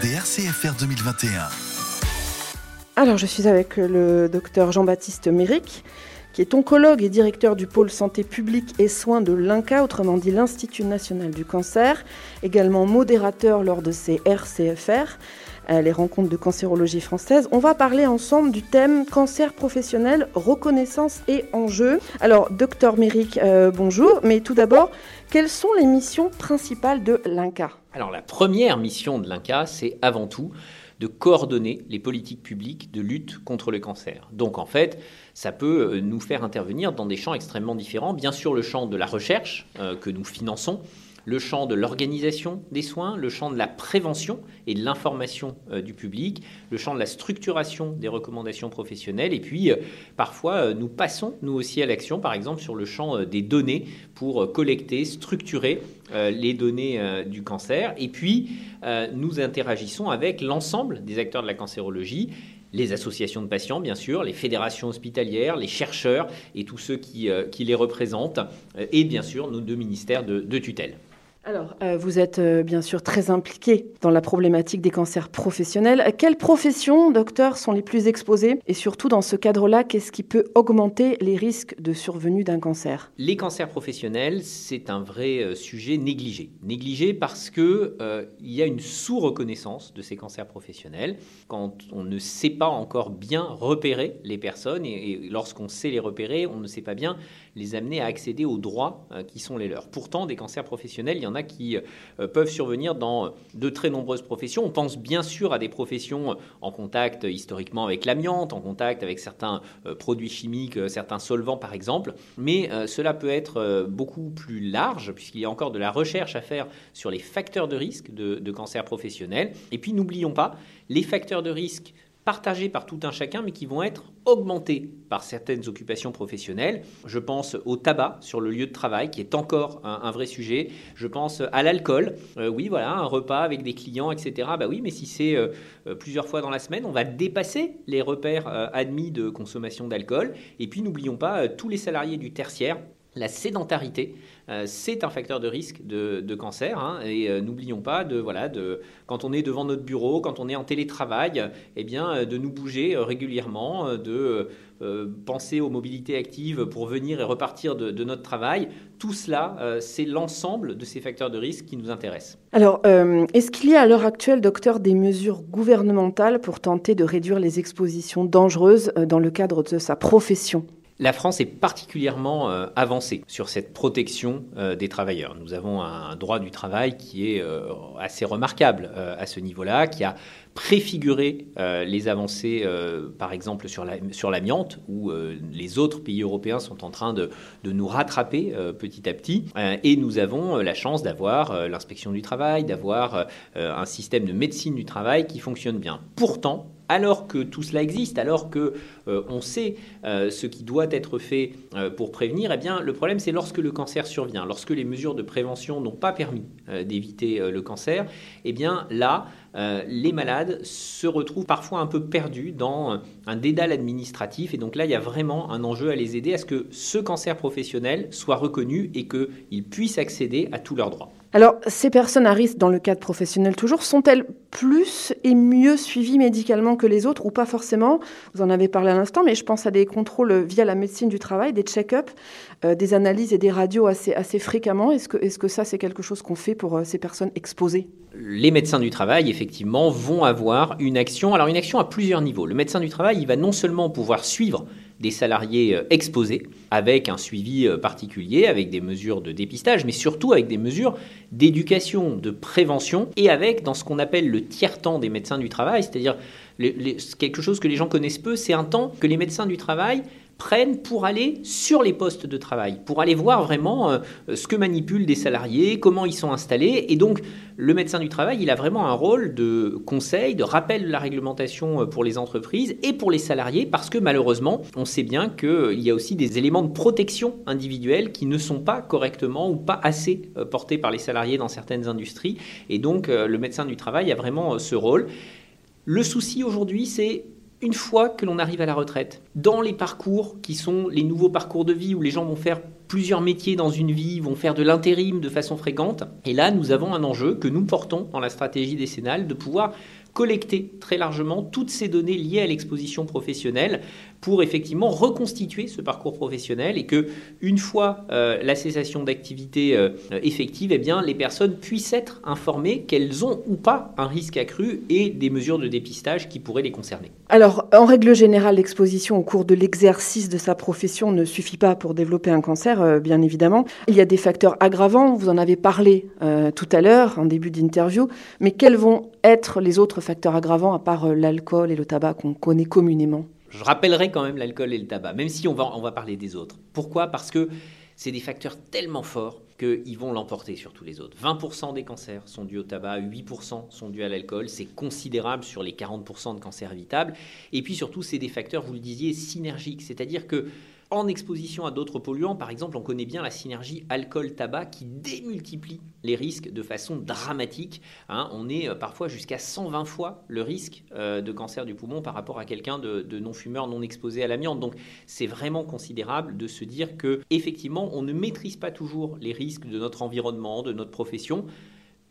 Des RCFR 2021. Alors, je suis avec le docteur Jean-Baptiste Méric, qui est oncologue et directeur du pôle santé publique et soins de l'INCA, autrement dit l'Institut national du cancer, également modérateur lors de ces RCFR, les rencontres de cancérologie française. On va parler ensemble du thème cancer professionnel, reconnaissance et enjeux. Alors, docteur Méric, euh, bonjour, mais tout d'abord, quelles sont les missions principales de l'INCA? Alors, la première mission de l'INCA, c'est avant tout de coordonner les politiques publiques de lutte contre le cancer. Donc en fait, ça peut euh, nous faire intervenir dans des champs extrêmement différents. Bien sûr, le champ de la recherche euh, que nous finançons, le champ de l'organisation des soins, le champ de la prévention et de l'information euh, du public, le champ de la structuration des recommandations professionnelles, et puis parfois nous passons nous aussi à l'action, par exemple sur le champ des données pour collecter, structurer les données du cancer, et puis nous interagissons avec l'ensemble des acteurs de la cancérologie les associations de patients, bien sûr, les fédérations hospitalières, les chercheurs et tous ceux qui, euh, les représentent, euh, et bien sûr nos deux ministères de tutelle. Alors, euh, vous êtes euh, bien sûr très impliqué dans la problématique des cancers professionnels. Quelles professions, docteur, sont les plus exposées? Et surtout, dans ce cadre-là, qu'est-ce qui peut augmenter les risques de survenue d'un cancer? Les cancers professionnels, c'est un vrai euh, sujet négligé. Négligé parce qu'il il y a une sous-reconnaissance de ces cancers professionnels quand on ne sait pas encore bien repérer les personnes et lorsqu'on sait les repérer, on ne sait pas bien les amener à accéder aux droits euh, qui sont les leurs. Pourtant, des cancers professionnels, il y en a qui euh, peuvent survenir dans euh, de très nombreuses professions. On pense bien sûr à des professions en contact historiquement avec l'amiante, en contact avec certains produits chimiques, certains solvants par exemple, mais cela peut être beaucoup plus large puisqu'il y a encore de la recherche à faire sur les facteurs de risque de, de cancer professionnel. Et puis n'oublions pas, les facteurs de risque partagés par tout un chacun, mais qui vont être augmentés par certaines occupations professionnelles. Je pense au tabac sur le lieu de travail, qui est encore un, vrai sujet. Je pense à l'alcool. Euh, oui, voilà, un repas avec des clients, etc. Bah oui, mais si c'est euh, euh, plusieurs fois dans la semaine, on va dépasser les repères admis de consommation d'alcool. Et puis, n'oublions pas tous les salariés du tertiaire la sédentarité, euh, c'est un facteur de risque de, cancer. Hein, et euh, n'oublions pas de, voilà, de, quand on est devant notre bureau, quand on est en télétravail, eh bien, euh, de nous bouger régulièrement, de penser aux mobilités actives pour venir et repartir de, notre travail. Tout cela, c'est l'ensemble de ces facteurs de risque qui nous intéressent. Alors, est-ce qu'il y a à l'heure actuelle, docteur, des mesures gouvernementales pour tenter de réduire les expositions dangereuses dans le cadre de sa profession? La France est particulièrement euh, avancée sur cette protection euh, des travailleurs. Nous avons un, droit du travail qui est euh, assez remarquable à ce niveau-là, qui a préfiguré les avancées, par exemple sur l'amiante, où les autres pays européens sont en train de nous rattraper petit à petit. et nous avons la chance d'avoir l'inspection du travail, d'avoir un système de médecine du travail qui fonctionne bien. Pourtant, alors que tout cela existe, alors que euh, on sait euh, ce qui doit être fait euh, pour prévenir, eh bien le problème c'est lorsque le cancer survient, lorsque les mesures de prévention n'ont pas permis d'éviter le cancer, eh là les malades se retrouvent parfois un peu perdus dans un dédale administratif et donc là il y a vraiment un enjeu à les aider à ce que ce cancer professionnel soit reconnu et qu'ils puissent accéder à tous leurs droits. Alors, ces personnes à risque dans le cadre professionnel toujours, sont-elles plus et mieux suivies médicalement que les autres ou pas forcément? Vous en avez parlé à l'instant, mais je pense à des contrôles via la médecine du travail, des check-ups, euh, des analyses et des radios assez, fréquemment. Est-ce que, est-ce que ça, c'est quelque chose qu'on fait pour euh, ces personnes exposées? Les médecins du travail, effectivement, vont avoir une action. Alors, une action à plusieurs niveaux. Le médecin du travail, il va non seulement pouvoir suivre des salariés euh, exposés, avec un suivi euh, particulier, avec des mesures de dépistage, mais surtout avec des mesures d'éducation, de prévention, et avec, dans ce qu'on appelle le tiers-temps des médecins du travail, c'est-à-dire quelque chose que les gens connaissent peu, c'est un temps que les médecins du travail prennent pour aller sur les postes de travail, pour aller voir vraiment euh, ce que manipulent des salariés, comment ils sont installés. Et donc, le médecin du travail, il a vraiment un rôle de conseil, de rappel de la réglementation euh, pour les entreprises et pour les salariés, parce que malheureusement, on sait bien qu'il euh, y a aussi des éléments de protection individuelle qui ne sont pas correctement ou pas assez portés par les salariés dans certaines industries. Et donc, le médecin du travail a vraiment ce rôle. Le souci aujourd'hui, c'est une fois que l'on arrive à la retraite, dans les parcours qui sont les nouveaux parcours de vie où les gens vont faire plusieurs métiers dans une vie, vont faire de l'intérim de façon fréquente. Et là, nous avons un enjeu que nous portons dans la stratégie décennale de pouvoir collecter très largement toutes ces données liées à l'exposition professionnelle pour effectivement reconstituer ce parcours professionnel et que une fois euh, la cessation d'activité euh, effective, eh bien, les personnes puissent être informées qu'elles ont ou pas un risque accru et des mesures de dépistage qui pourraient les concerner. Alors, en règle générale, l'exposition au cours de l'exercice de sa profession ne suffit pas pour développer un cancer, euh, bien évidemment. Il y a des facteurs aggravants, vous en avez parlé tout à l'heure en début d'interview, mais quels vont être les autres facteurs aggravants à part l'alcool et le tabac qu'on connaît communément? Je rappellerai quand même l'alcool et le tabac, même si on va, on va parler des autres. Pourquoi? Parce que c'est des facteurs tellement forts qu'ils vont l'emporter sur tous les autres. 20% des cancers sont dus au tabac, 8% sont dus à l'alcool, c'est considérable sur les 40% de cancers évitables. Et puis surtout, c'est des facteurs, vous le disiez, synergiques, c'est-à-dire que en exposition à d'autres polluants, par exemple, on connaît bien la synergie alcool-tabac qui démultiplie les risques de façon dramatique. Hein. on est euh, parfois jusqu'à 120 fois le risque euh, de cancer du poumon par rapport à quelqu'un de, non-fumeur non exposé à l'amiante. Donc c'est vraiment considérable de se dire que effectivement on ne maîtrise pas toujours les risques de notre environnement, de notre profession.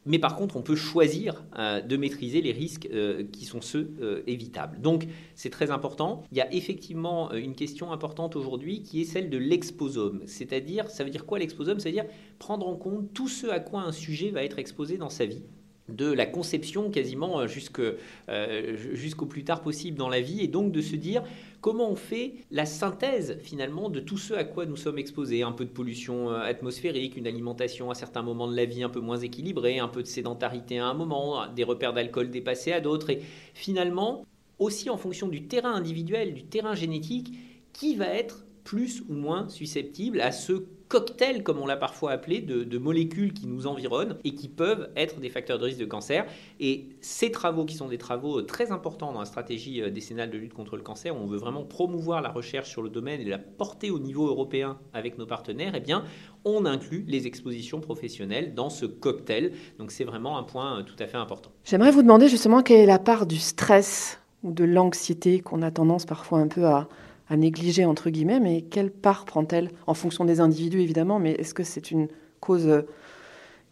Mais par contre, on peut choisir euh, de maîtriser les risques euh, qui sont ceux euh, évitables. Donc, c'est très important. Il y a effectivement une question importante aujourd'hui qui est celle de l'exposome. C'est-à-dire, ça veut dire quoi l'exposome? C'est-à-dire prendre en compte tout ce à quoi un sujet va être exposé dans sa vie de la conception quasiment jusqu'au plus tard possible dans la vie et donc de se dire comment on fait la synthèse finalement de tout ce à quoi nous sommes exposés. Un peu de pollution euh, atmosphérique, une alimentation à certains moments de la vie un peu moins équilibrée, un peu de sédentarité à un moment, des repères d'alcool dépassés à d'autres. Et finalement, aussi en fonction du terrain individuel, du terrain génétique, qui va être plus ou moins susceptible à ce cocktail, comme on l'a parfois appelé, de, molécules qui nous environnent et qui peuvent être des facteurs de risque de cancer. Et ces travaux, qui sont des travaux très importants dans la stratégie euh, décennale de lutte contre le cancer, où on veut vraiment promouvoir la recherche sur le domaine et la porter au niveau européen avec nos partenaires, eh bien, on inclut les expositions professionnelles dans ce cocktail. Donc c'est vraiment un point euh, tout à fait important. J'aimerais vous demander justement quelle est la part du stress ou de l'anxiété qu'on a tendance parfois un peu à à négliger, entre guillemets, mais quelle part prend-elle en fonction des individus, évidemment, mais est-ce que c'est une cause euh,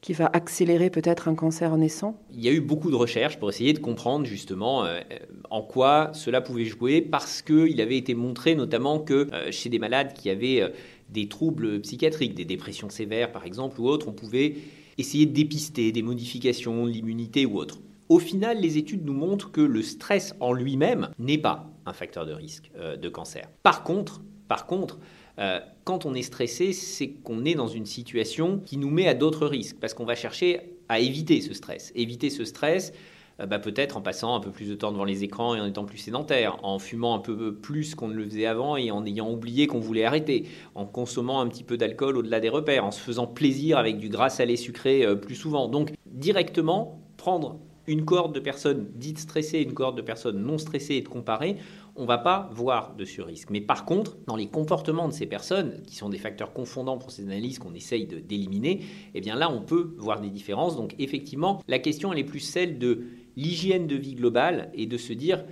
qui va accélérer peut-être un cancer naissant? Il y a eu beaucoup de recherches pour essayer de comprendre justement euh, en quoi cela pouvait jouer, parce qu'il avait été montré notamment que euh, chez des malades qui avaient des troubles psychiatriques, des dépressions sévères par exemple, ou autres, on pouvait essayer de dépister des modifications de l'immunité ou autres. Au final, les études nous montrent que le stress en lui-même n'est pas un facteur de risque euh, de cancer. Par contre, par contre euh, quand on est stressé, c'est qu'on est dans une situation qui nous met à d'autres risques, parce qu'on va chercher à éviter ce stress. Éviter ce stress, euh, bah, peut-être en passant un peu plus de temps devant les écrans et en étant plus sédentaire, en fumant un peu plus qu'on ne le faisait avant et en ayant oublié qu'on voulait arrêter, en consommant un petit peu d'alcool au-delà des repères, en se faisant plaisir avec du gras salé sucré plus souvent. Donc directement, prendre une cohorte de personnes dites stressées et une cohorte de personnes non stressées et de comparer, on ne va pas voir de surrisque. Mais par contre, dans les comportements de ces personnes, qui sont des facteurs confondants pour ces analyses qu'on essaye d'éliminer, eh bien là, on peut voir des différences. Donc effectivement, la question, elle est plus celle de l'hygiène de vie globale et de se dire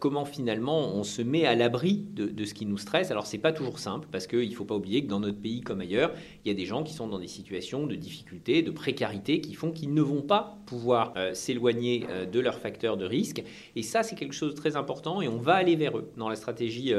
comment finalement on se met à l'abri de, ce qui nous stresse. Alors c'est pas toujours simple parce qu'il ne faut pas oublier que dans notre pays comme ailleurs, il y a des gens qui sont dans des situations de difficulté, de précarité, qui font qu'ils ne vont pas pouvoir euh, s'éloigner euh, de leurs facteurs de risque. Et ça c'est quelque chose de très important et on va aller vers eux dans la stratégie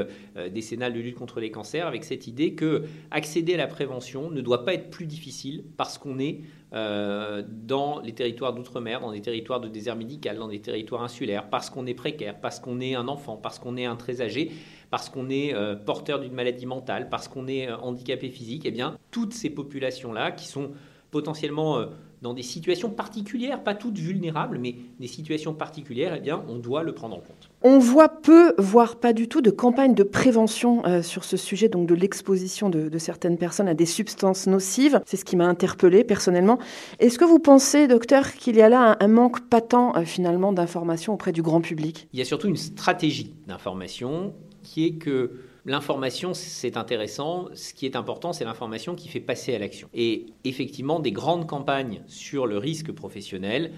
décennale de lutte contre les cancers avec cette idée que accéder à la prévention ne doit pas être plus difficile parce qu'on est euh, dans les territoires d'outre-mer, dans des territoires de désert médical, dans des territoires insulaires, parce qu'on est précaire, parce qu'on est un enfant, parce qu'on est un très âgé, parce qu'on est euh, porteur d'une maladie mentale, parce qu'on est euh, handicapé physique, eh bien, toutes ces populations-là qui sont potentiellement dans des situations particulières, pas toutes vulnérables, mais des situations particulières, eh bien, on doit le prendre en compte. On voit peu, voire pas du tout, de campagnes de prévention euh, sur ce sujet, donc de l'exposition de, certaines personnes à des substances nocives. C'est ce qui m'a interpellée personnellement. Est-ce que vous pensez, docteur, qu'il y a là un, manque patent euh, finalement d'information auprès du grand public? Il y a surtout une stratégie d'information qui est que L'information, c'est intéressant. Ce qui est important, c'est l'information qui fait passer à l'action. Et effectivement, des grandes campagnes sur le risque professionnel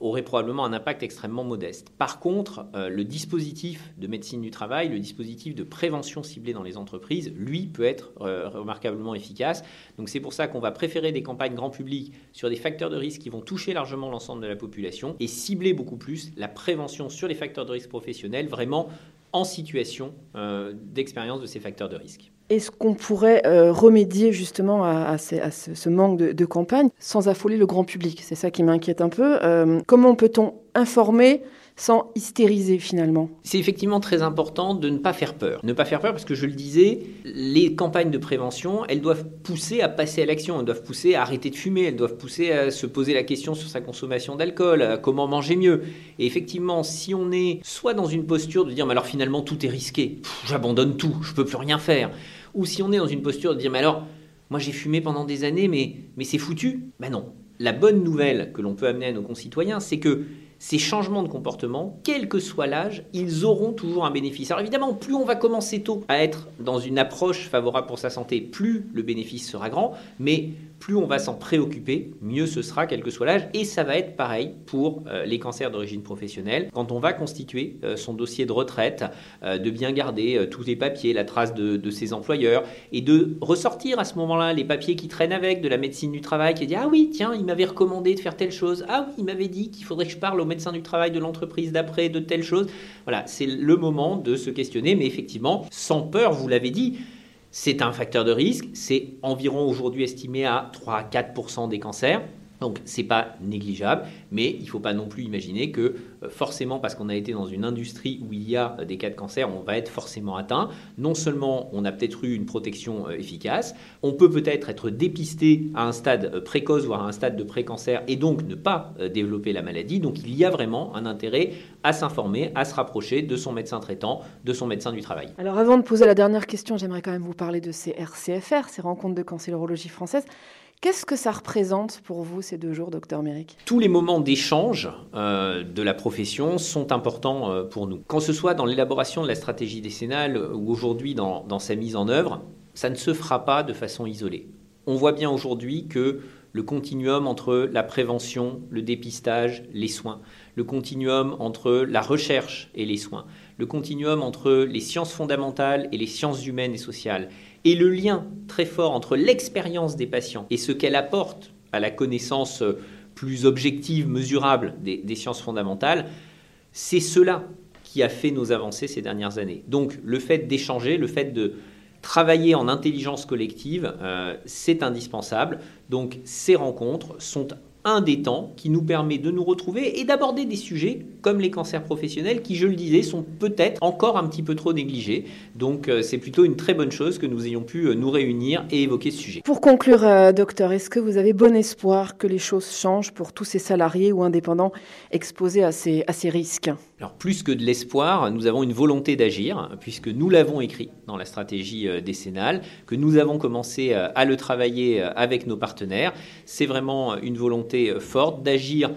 aurait probablement un impact extrêmement modeste. Par contre, euh, le dispositif de médecine du travail, le dispositif de prévention ciblée dans les entreprises, lui, peut être euh, remarquablement efficace. Donc c'est pour ça qu'on va préférer des campagnes grand public sur des facteurs de risque qui vont toucher largement l'ensemble de la population et cibler beaucoup plus la prévention sur les facteurs de risque professionnels, vraiment en situation euh, d'expérience de ces facteurs de risque. Est-ce qu'on pourrait euh, remédier justement à, ce, manque de, campagne sans affoler le grand public? C'est ça qui m'inquiète un peu. Euh, comment peut-on informer sans hystériser finalement. C'est effectivement très important de ne pas faire peur. Ne pas faire peur parce que je le disais, les campagnes de prévention, elles doivent pousser à passer à l'action, elles doivent pousser à arrêter de fumer, elles doivent pousser à se poser la question sur sa consommation d'alcool, comment manger mieux. Et effectivement, si on est soit dans une posture de dire mais alors finalement tout est risqué, j'abandonne tout, je peux plus rien faire, ou si on est dans une posture de dire mais alors moi j'ai fumé pendant des années mais mais c'est foutu. Ben non. La bonne nouvelle que l'on peut amener à nos concitoyens, c'est que ces changements de comportement, quel que soit l'âge, ils auront toujours un bénéfice. Alors évidemment, plus on va commencer tôt à être dans une approche favorable pour sa santé, plus le bénéfice sera grand, mais plus on va s'en préoccuper, mieux ce sera, quel que soit l'âge. Et ça va être pareil pour euh, les cancers d'origine professionnelle. Quand on va constituer euh, son dossier de retraite, euh, de bien garder tous les papiers, la trace de, de, ses employeurs, et de ressortir à ce moment-là les papiers qui traînent avec, de la médecine du travail, qui dit Ah oui, tiens, il m'avait recommandé de faire telle chose. Ah oui, il m'avait dit qu'il faudrait que je parle au médecin du travail de l'entreprise d'après de telle chose. Voilà, c'est le moment de se questionner, mais effectivement, sans peur, vous l'avez dit. C'est un facteur de risque, c'est environ aujourd'hui estimé à 3 à 4% des cancers. Donc c'est pas négligeable, mais il ne faut pas non plus imaginer que euh, forcément parce qu'on a été dans une industrie où il y a euh, des cas de cancer, on va être forcément atteint. Non seulement on a peut-être eu une protection euh, efficace, on peut peut-être être dépisté à un stade précoce, voire à un stade de pré-cancer, et donc ne pas développer la maladie. Donc il y a vraiment un intérêt à s'informer, à se rapprocher de son médecin traitant, de son médecin du travail. Alors avant de poser la dernière question, j'aimerais quand même vous parler de ces RCFR, ces rencontres de cancérologie française. Qu'est-ce que ça représente pour vous ces deux jours, docteur Méric? Tous les moments d'échange euh, de la profession sont importants euh, pour nous. Quand ce soit dans l'élaboration de la stratégie décennale ou aujourd'hui dans, dans sa mise en œuvre, ça ne se fera pas de façon isolée. On voit bien aujourd'hui que le continuum entre la prévention, le dépistage, les soins, le continuum entre la recherche et les soins, le continuum entre les sciences fondamentales et les sciences humaines et sociales, et le lien très fort entre l'expérience des patients et ce qu'elle apporte à la connaissance plus objective, mesurable des, sciences fondamentales, c'est cela qui a fait nos avancées ces dernières années. Donc le fait d'échanger, le fait de travailler en intelligence collective, euh, c'est indispensable. Donc ces rencontres sont un des temps qui nous permet de nous retrouver et d'aborder des sujets comme les cancers professionnels qui, je le disais, sont peut-être encore un petit peu trop négligés. Donc euh, c'est plutôt une très bonne chose que nous ayons pu euh, nous réunir et évoquer ce sujet. Pour conclure, euh, docteur, est-ce que vous avez bon espoir que les choses changent pour tous ces salariés ou indépendants exposés à ces, à ces risques? Alors plus que de l'espoir, nous avons une volonté d'agir, puisque nous l'avons écrit dans la stratégie euh, décennale, que nous avons commencé euh, à le travailler euh, avec nos partenaires. C'est vraiment une volonté forte d'agir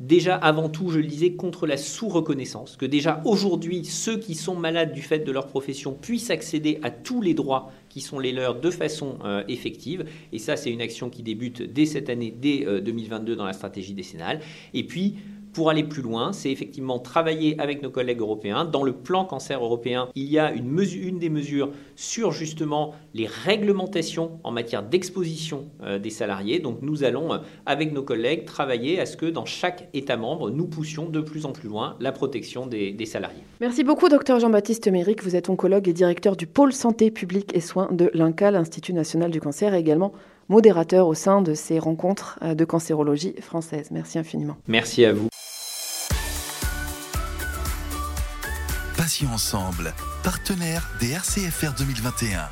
déjà avant tout, je le disais, contre la sous-reconnaissance, que déjà aujourd'hui, ceux qui sont malades du fait de leur profession puissent accéder à tous les droits qui sont les leurs de façon effective. Et ça, c'est une action qui débute dès cette année, dès 2022 dans la stratégie décennale. Et puis, pour aller plus loin, c'est effectivement travailler avec nos collègues européens. Dans le plan cancer européen, il y a une, mesure, une des mesures sur justement les réglementations en matière d'exposition euh, des salariés. Donc nous allons, euh, avec nos collègues, travailler à ce que dans chaque État membre, nous poussions de plus en plus loin la protection des, des salariés. Merci beaucoup, docteur Jean-Baptiste Méric. Vous êtes oncologue et directeur du pôle santé publique et soins de l'INCA, l'Institut national du cancer, et également modérateur au sein de ces rencontres euh, de cancérologie française. Merci infiniment. Merci à vous. Ensemble, partenaire des RCFR 2021.